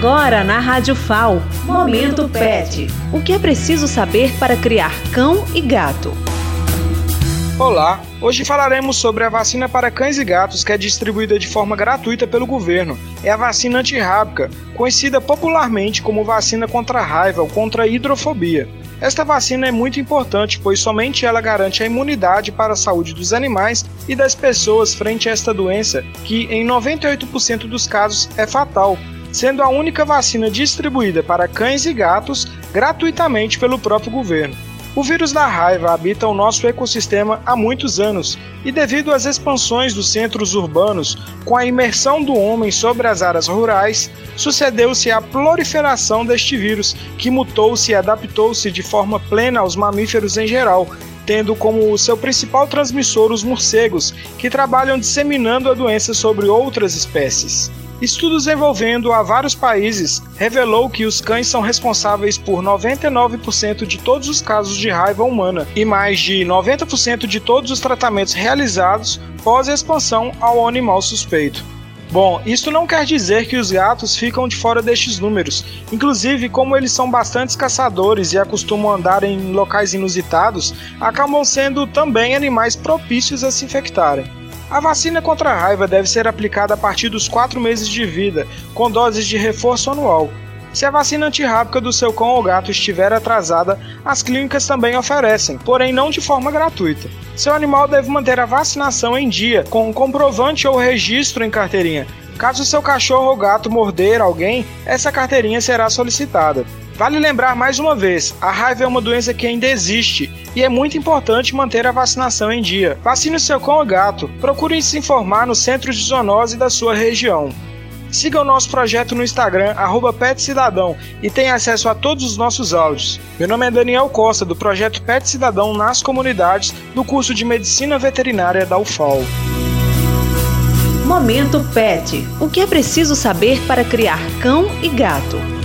Agora na Rádio FAO, Momento Pet. O que é preciso saber para criar cão e gato? Olá, hoje falaremos sobre a vacina para cães e gatos que é distribuída de forma gratuita pelo governo. É a vacina antirrábica, conhecida popularmente como vacina contra a raiva ou contra a hidrofobia. Esta vacina é muito importante, pois somente ela garante a imunidade para a saúde dos animais e das pessoas frente a esta doença, que em 98% dos casos é fatal, sendo a única vacina distribuída para cães e gatos gratuitamente pelo próprio governo. O vírus da raiva habita o nosso ecossistema há muitos anos e, devido às expansões dos centros urbanos, com a imersão do homem sobre as áreas rurais, sucedeu-se a proliferação deste vírus, que mutou-se e adaptou-se de forma plena aos mamíferos em geral, tendo como seu principal transmissor os morcegos, que trabalham disseminando a doença sobre outras espécies. Estudos envolvendo a vários países revelou que os cães são responsáveis por 99% de todos os casos de raiva humana e mais de 90% de todos os tratamentos realizados pós expansão ao animal suspeito. Bom, isto não quer dizer que os gatos ficam de fora destes números. Inclusive, como eles são bastantes caçadores e acostumam andar em locais inusitados, acabam sendo também animais propícios a se infectarem. A vacina contra a raiva deve ser aplicada a partir dos 4 meses de vida, com doses de reforço anual. Se a vacina antirrábica do seu cão ou gato estiver atrasada, as clínicas também oferecem, porém não de forma gratuita. Seu animal deve manter a vacinação em dia, com um comprovante ou registro em carteirinha. Caso seu cachorro ou gato morder alguém, essa carteirinha será solicitada. Vale lembrar mais uma vez: a raiva é uma doença que ainda existe e é muito importante manter a vacinação em dia. Vacine seu cão ou gato. Procure se informar no centro de zoonose da sua região. Siga o nosso projeto no Instagram, PetCidadão, e tenha acesso a todos os nossos áudios. Meu nome é Daniel Costa, do projeto Pet Cidadão nas comunidades, do curso de Medicina Veterinária da UFAL. Momento Pet. O que é preciso saber para criar cão e gato?